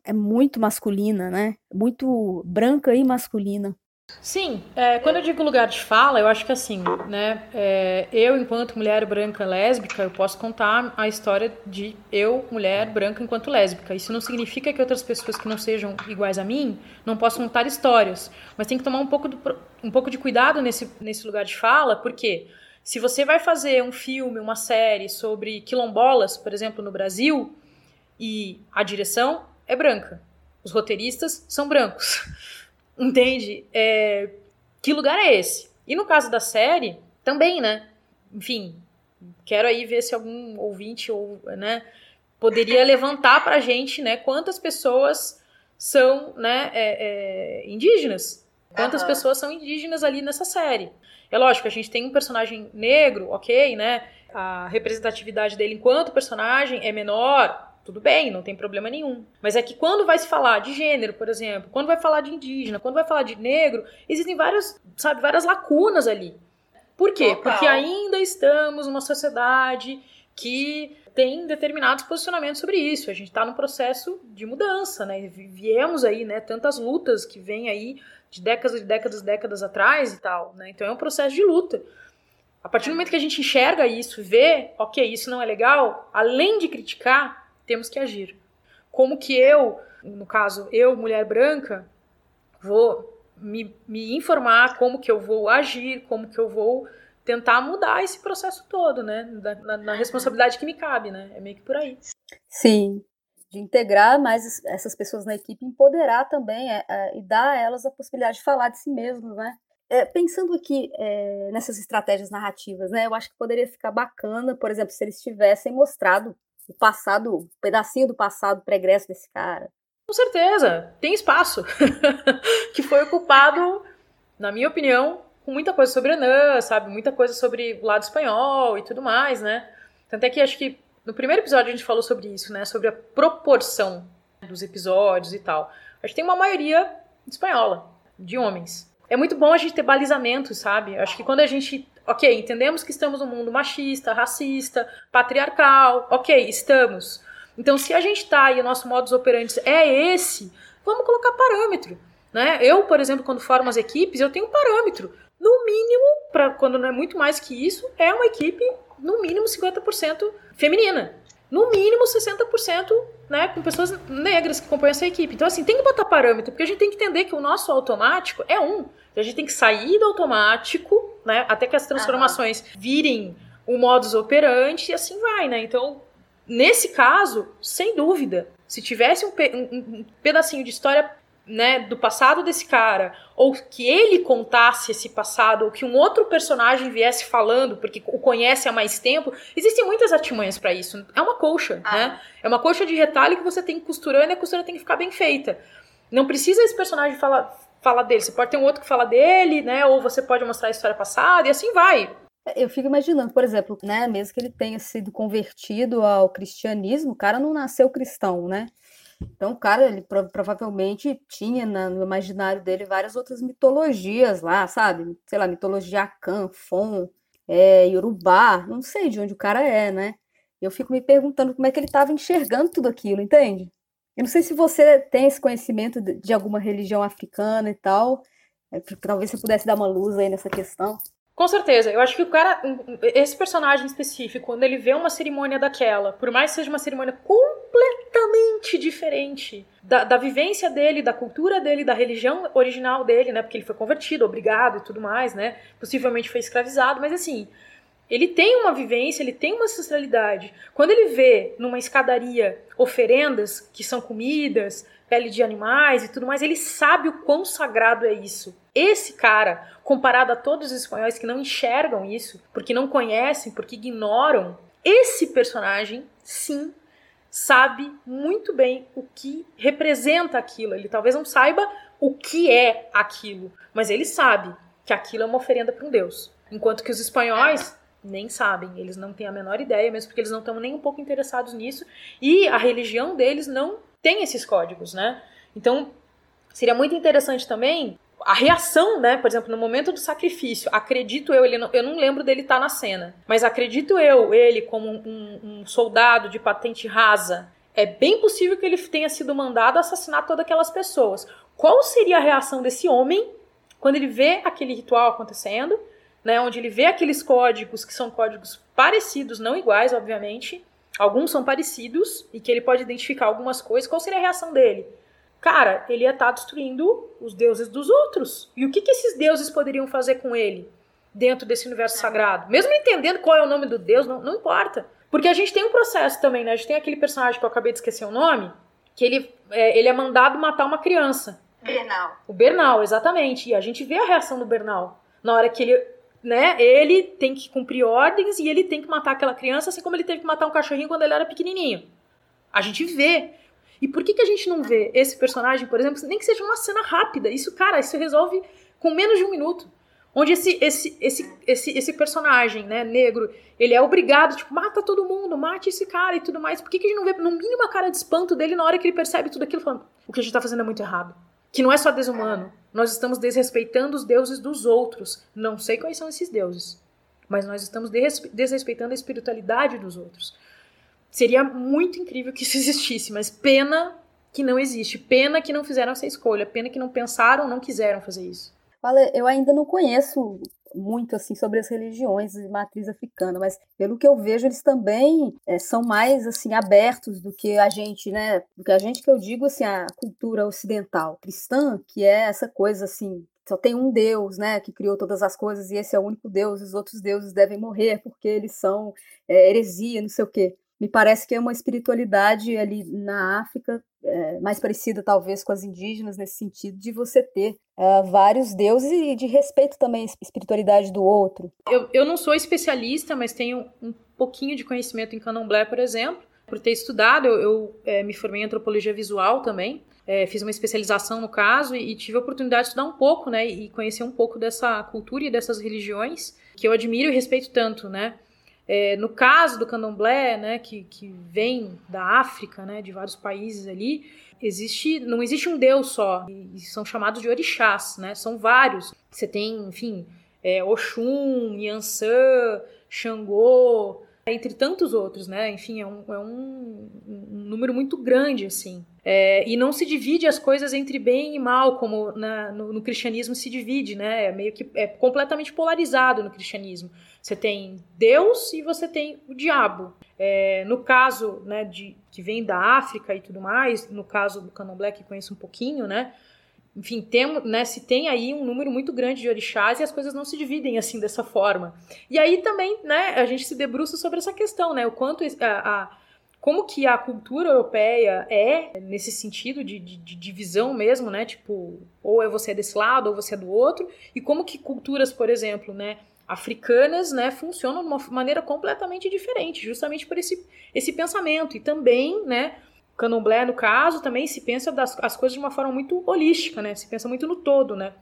é muito masculina, né? Muito branca e masculina. Sim, é, quando eu digo lugar de fala, eu acho que assim, né? É, eu, enquanto mulher branca lésbica, eu posso contar a história de eu, mulher branca, enquanto lésbica. Isso não significa que outras pessoas que não sejam iguais a mim não possam contar histórias. Mas tem que tomar um pouco, do, um pouco de cuidado nesse, nesse lugar de fala, porque se você vai fazer um filme, uma série sobre quilombolas, por exemplo, no Brasil, e a direção é branca. Os roteiristas são brancos. Entende? É, que lugar é esse? E no caso da série, também, né? Enfim, quero aí ver se algum ouvinte ou, né, poderia levantar pra gente, né, quantas pessoas são, né, é, é, indígenas. Quantas uhum. pessoas são indígenas ali nessa série. É lógico, a gente tem um personagem negro, ok, né? A representatividade dele enquanto personagem é menor, tudo bem, não tem problema nenhum. Mas é que quando vai se falar de gênero, por exemplo, quando vai falar de indígena, quando vai falar de negro, existem vários, sabe, várias lacunas ali. Por quê? Total. Porque ainda estamos numa sociedade que tem determinados posicionamentos sobre isso. A gente está num processo de mudança, né? Viemos aí, né? Tantas lutas que vêm aí de décadas e décadas, décadas atrás e tal, né? Então é um processo de luta. A partir do momento que a gente enxerga isso, vê, ok, isso não é legal, além de criticar, temos que agir. Como que eu, no caso, eu, mulher branca, vou me, me informar como que eu vou agir, como que eu vou tentar mudar esse processo todo, né? Na, na, responsabilidade que me cabe, né? É meio que por aí. Sim. de integrar mais essas pessoas na equipe, empoderar também é, é, e dar a elas a possibilidade de falar de si mesmos, né? É, pensando aqui é, nessas estratégias narrativas, né? Eu acho que poderia ficar bacana, por exemplo, se eles tivessem mostrado o passado, um pedacinho do passado pregresso desse cara. Com certeza, tem espaço. que foi ocupado, na minha opinião, com muita coisa sobre Anã, sabe? Muita coisa sobre o lado espanhol e tudo mais, né? Tanto é que acho que no primeiro episódio a gente falou sobre isso, né? Sobre a proporção dos episódios e tal. Acho que tem uma maioria espanhola, de homens. É muito bom a gente ter balizamento, sabe? Acho que quando a gente. Ok, entendemos que estamos num mundo machista, racista, patriarcal. Ok, estamos. Então, se a gente tá e o nosso modus operandi é esse, vamos colocar parâmetro. Né? Eu, por exemplo, quando formo as equipes, eu tenho um parâmetro. No mínimo, para quando não é muito mais que isso, é uma equipe no mínimo 50% feminina. No mínimo 60% né, com pessoas negras que compõem essa equipe. Então, assim, tem que botar parâmetro, porque a gente tem que entender que o nosso automático é um. Então, a gente tem que sair do automático, né, até que as transformações virem o modus operandi e assim vai, né? Então, nesse caso, sem dúvida, se tivesse um, pe um, um pedacinho de história né, do passado desse cara, ou que ele contasse esse passado, ou que um outro personagem viesse falando, porque o conhece há mais tempo, existem muitas artimanhas para isso. É uma colcha, ah. né? É uma colcha de retalho que você tem que costurando e a costura tem que ficar bem feita. Não precisa esse personagem falar, falar dele, você pode ter um outro que fala dele, né? Ou você pode mostrar a história passada, e assim vai. Eu fico imaginando, por exemplo, né, mesmo que ele tenha sido convertido ao cristianismo, o cara não nasceu cristão, né? Então, o cara, ele provavelmente tinha na, no imaginário dele várias outras mitologias lá, sabe? Sei lá, mitologia Akan, Fon, é, Yorubá, não sei de onde o cara é, né? Eu fico me perguntando como é que ele estava enxergando tudo aquilo, entende? Eu não sei se você tem esse conhecimento de, alguma religião africana e tal. É, talvez você pudesse dar uma luz aí nessa questão. Com certeza. Eu acho que o cara, esse personagem específico, quando ele vê uma cerimônia daquela, por mais que seja uma cerimônia completamente diferente da, da vivência dele, da cultura dele, da religião original dele, né? Porque ele foi convertido, obrigado e tudo mais, né? Possivelmente foi escravizado, mas assim, ele tem uma vivência, ele tem uma ancestralidade. Quando ele vê numa escadaria oferendas, que são comidas, pele de animais e tudo mais, ele sabe o quão sagrado é isso. Esse cara, comparado a todos os espanhóis que não enxergam isso, porque não conhecem, porque ignoram, esse personagem, sim, sabe muito bem o que representa aquilo. Ele talvez não saiba o que é aquilo, mas ele sabe que aquilo é uma oferenda para um deus. Enquanto que os espanhóis nem sabem, eles não têm a menor ideia, mesmo porque eles não estão nem um pouco interessados nisso, e a religião deles não tem esses códigos, né? Então, seria muito interessante também a reação, né? Por exemplo, no momento do sacrifício, acredito eu, ele não, eu não lembro dele estar tá na cena, mas acredito eu, ele como um, um, soldado de patente rasa, é bem possível que ele tenha sido mandado assassinar todas aquelas pessoas. Qual seria a reação desse homem quando ele vê aquele ritual acontecendo, né? Onde ele vê aqueles códigos que são códigos parecidos, não iguais, obviamente. Alguns são parecidos e que ele pode identificar algumas coisas. Qual seria a reação dele? cara, ele ia estar tá destruindo os deuses dos outros. E o que, que esses deuses poderiam fazer com ele dentro desse universo sagrado? Mesmo entendendo qual é o nome do deus, não, não importa. Porque a gente tem um processo também, né? A gente tem aquele personagem que eu acabei de esquecer o nome, que ele é, ele é mandado matar uma criança. Bernal. O Bernal, exatamente. E a gente vê a reação do Bernal. Na hora que ele, né, ele tem que cumprir ordens e ele tem que matar aquela criança, assim como ele teve que matar um cachorrinho quando ele era pequenininho. A gente vê. E por que, que a gente não vê esse personagem, por exemplo, nem que seja uma cena rápida? Isso, cara, isso resolve com menos de um minuto. Onde esse, esse, esse, esse, esse personagem, né, negro, ele é obrigado, tipo, mata todo mundo, mate esse cara e tudo mais. Por que, que a gente não vê, no mínimo, a cara de espanto dele na hora que ele percebe tudo aquilo, falando, o que a gente tá fazendo é muito errado. Que não é só desumano. Nós estamos desrespeitando os deuses dos outros. Não sei quais são esses deuses. Mas nós estamos desrespeitando a espiritualidade dos outros. Seria muito incrível que isso existisse, mas pena que não existe. Pena que não fizeram essa escolha. Pena que não pensaram, não quiseram fazer isso. Olha, eu ainda não conheço muito assim sobre as religiões de matriz africana, mas pelo que eu vejo eles também é, são mais assim abertos do que a gente, né? Do que a gente que eu digo assim a cultura ocidental cristã, que é essa coisa assim só tem um Deus, né, que criou todas as coisas e esse é o único Deus, os outros deuses devem morrer porque eles são é, heresia, não sei o quê. Me parece que é uma espiritualidade ali na África, é, mais parecida talvez com as indígenas, nesse sentido de você ter é, vários deuses e de respeito também à espiritualidade do outro. Eu, eu não sou especialista, mas tenho um pouquinho de conhecimento em candomblé, por exemplo. Por ter estudado, eu, eu é, me formei em antropologia visual também. Fiz uma especialização no caso e, e, tive a oportunidade de estudar um pouco, né, e conhecer um pouco dessa cultura e dessas religiões que eu admiro e respeito tanto, né. É, no caso do candomblé, né, que, que vem da África, né, de vários países ali, existe, não existe um deus só, e são chamados de orixás, né, são vários. Você tem, enfim, é, Oxum, Yansan, Xangô, entre tantos outros, né? Enfim, é um, é um, um número muito grande, assim. É, e não se divide as coisas entre bem e mal, como na, no, no, cristianismo se divide, né? É meio que é completamente polarizado no cristianismo. Você tem Deus e você tem o diabo. É, no caso, né, de que vem da África e tudo mais, no caso do Candomblé que conheço um pouquinho, né? enfim, tem, né, se tem aí um número muito grande de orixás e as coisas não se dividem assim dessa forma. E aí também, né, a gente se debruça sobre essa questão, né, o quanto a, a como que a cultura europeia é nesse sentido de, de, de, divisão mesmo, né, tipo, ou é você desse lado ou você é do outro, e como que culturas, por exemplo, né, africanas, né, funcionam de uma maneira completamente diferente, justamente por esse, esse pensamento e também, né, candomblé, no caso, também se pensa das, as coisas de uma forma muito holística, né? Se pensa muito no todo, né?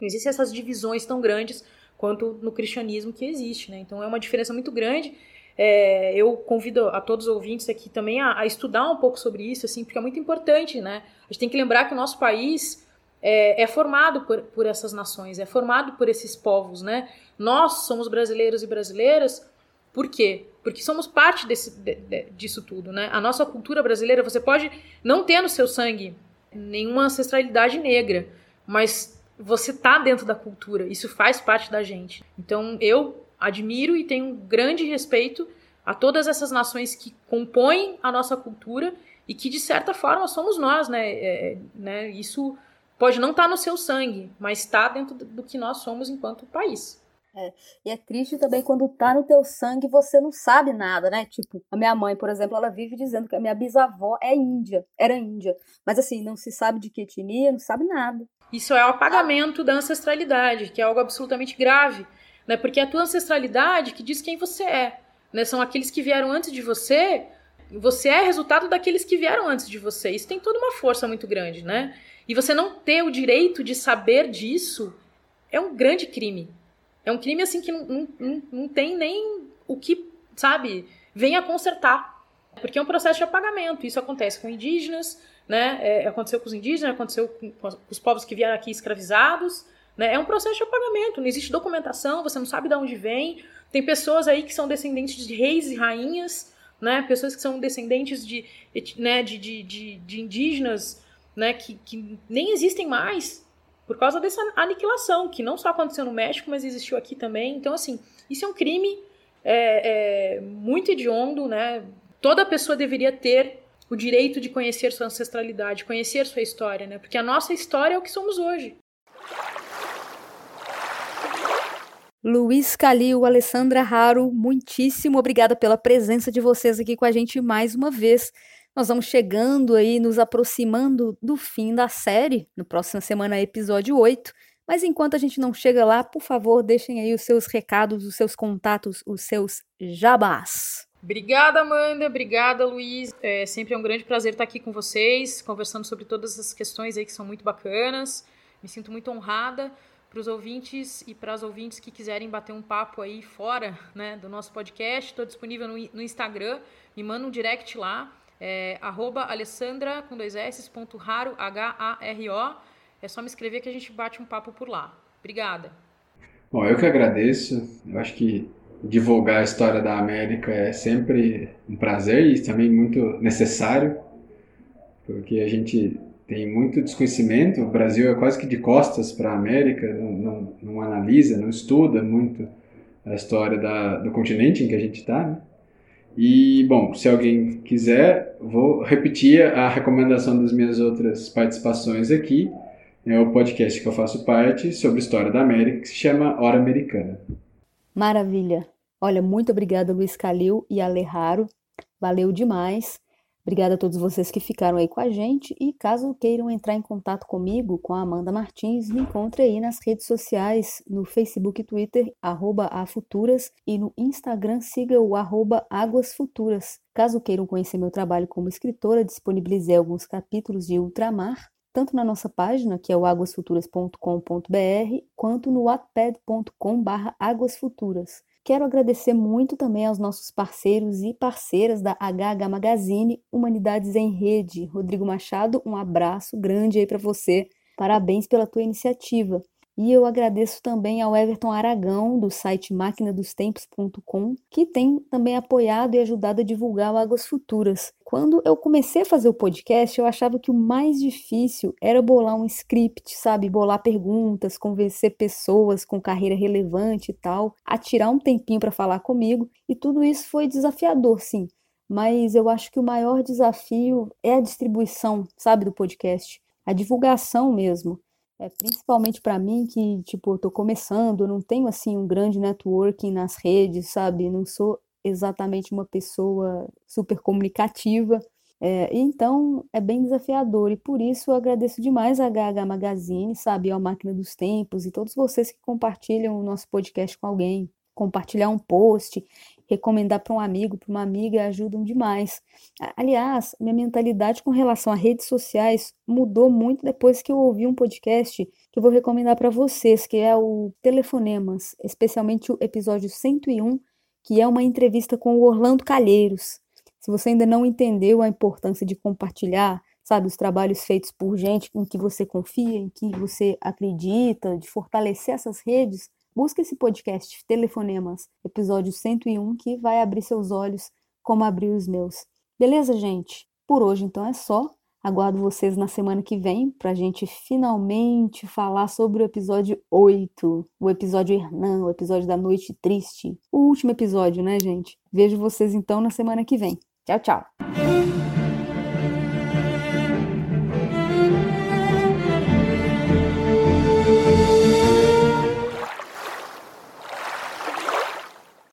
Não existem essas divisões tão grandes quanto no cristianismo que existe, né? Então é uma diferença muito grande. É, eu convido a todos os ouvintes aqui também a, a, estudar um pouco sobre isso, assim, porque é muito importante, né? A gente tem que lembrar que o nosso país é, é formado por, por essas nações, é formado por esses povos, né? Nós somos brasileiros e brasileiras por quê? Porque somos parte desse, de, de, disso tudo, né? A nossa cultura brasileira, você pode não ter no seu sangue nenhuma ancestralidade negra, mas você tá dentro da cultura, isso faz parte da gente. Então eu admiro e tenho um grande respeito a todas essas nações que compõem a nossa cultura e que de certa forma somos nós, né? É, né? Isso pode não estar tá no seu sangue, mas está dentro do que nós somos enquanto país. É. E é triste também quando tá no teu sangue e você não sabe nada, né? Tipo, a minha mãe, por exemplo, ela vive dizendo que a minha bisavó é índia, era índia. Mas assim, não se sabe de que etnia, não sabe nada. Isso é o apagamento da ancestralidade, que é algo absolutamente grave, né? Porque é a tua ancestralidade que diz quem você é, né? São aqueles que vieram antes de você, você é resultado daqueles que vieram antes de você. Isso tem toda uma força muito grande, né? E você não ter o direito de saber disso é um grande crime. É um crime assim que não, não, não tem nem o que, sabe, venha consertar. Porque é um processo de apagamento. Isso acontece com indígenas, né? É, aconteceu com os indígenas, aconteceu com, com os povos que vieram aqui escravizados. Né? É um processo de apagamento. Não existe documentação, você não sabe de onde vem. Tem pessoas aí que são descendentes de reis e rainhas, né? Pessoas que são descendentes de, né, de, de, de, de indígenas, né? Que, que nem existem mais, por causa dessa aniquilação, que não só aconteceu no México, mas existiu aqui também. Então, assim, isso é um crime é, é, muito hediondo, né? Toda pessoa deveria ter o direito de conhecer sua ancestralidade, conhecer sua história, né? Porque a nossa história é o que somos hoje. Luiz Calil, Alessandra Raro, muitíssimo obrigada pela presença de vocês aqui com a gente mais uma vez. Nós vamos chegando aí, nos aproximando do fim da série. No próxima semana, episódio 8. Mas enquanto a gente não chega lá, por favor, deixem aí os seus recados, os seus contatos, os seus jabás. Obrigada, Amanda. Obrigada, Luiz. É sempre é um grande prazer estar aqui com vocês, conversando sobre todas essas questões aí que são muito bacanas. Me sinto muito honrada para os ouvintes e para as ouvintes que quiserem bater um papo aí fora né, do nosso podcast. Estou disponível no, no Instagram. Me manda um direct lá é, arroba alessandra, com dois S, ponto raro, H-A-R-O. É só me escrever que a gente bate um papo por lá. Obrigada. Bom, eu que agradeço. Eu acho que divulgar a história da América é sempre um prazer e também muito necessário, porque a gente tem muito desconhecimento. O Brasil é quase que de costas para a América, não, não, não, analisa, não estuda muito a história da, do continente em que a gente está. Né? E, bom, se alguém quiser, vou repetir a recomendação das minhas outras participações aqui. É o podcast que eu faço parte sobre história da América, que se chama Hora Americana. Maravilha. Olha, muito obrigada, Luiz Calil e Ale Raro. Valeu demais. Obrigada a todos vocês que ficaram aí com a gente e caso queiram entrar em contato comigo, com a Amanda Martins, me encontre aí nas redes sociais, no Facebook e Twitter, arroba afuturas e no Instagram siga o arroba aguasfuturas. Caso queiram conhecer meu trabalho como escritora, disponibilizei alguns capítulos de Ultramar, tanto na nossa página, que é o aguasfuturas.com.br, quanto no wattpad.com.br aguasfuturas. Quero agradecer muito também aos nossos parceiros e parceiras da HH Magazine Humanidades em Rede. Rodrigo Machado, um abraço grande aí para você. Parabéns pela tua iniciativa. E eu agradeço também ao Everton Aragão, do site máquinadostempos.com, que tem também apoiado e ajudado a divulgar o Águas Futuras. Quando eu comecei a fazer o podcast, eu achava que o mais difícil era bolar um script, sabe? Bolar perguntas, convencer pessoas com carreira relevante e tal, a tirar um tempinho para falar comigo, e tudo isso foi desafiador, sim. Mas eu acho que o maior desafio é a distribuição, sabe, do podcast, a divulgação mesmo. É, principalmente para mim que, tipo, eu começando, não tenho, assim, um grande networking nas redes, sabe? Não sou exatamente uma pessoa super comunicativa. É, então, é bem desafiador e por isso eu agradeço demais a HH Magazine, sabe, a Máquina dos Tempos e todos vocês que compartilham o nosso podcast com alguém. Compartilhar um post, recomendar para um amigo, para uma amiga, ajudam demais. Aliás, minha mentalidade com relação a redes sociais mudou muito depois que eu ouvi um podcast que eu vou recomendar para vocês, que é o Telefonemas, especialmente o episódio 101, que é uma entrevista com o Orlando Calheiros. Se você ainda não entendeu a importância de compartilhar, sabe, os trabalhos feitos por gente em que você confia, em que você acredita, de fortalecer essas redes, Busque esse podcast Telefonemas, episódio 101, que vai abrir seus olhos como abriu os meus. Beleza, gente? Por hoje, então, é só. Aguardo vocês na semana que vem para a gente finalmente falar sobre o episódio 8, o episódio Hernan, o episódio da Noite Triste. O último episódio, né, gente? Vejo vocês então na semana que vem. Tchau, tchau!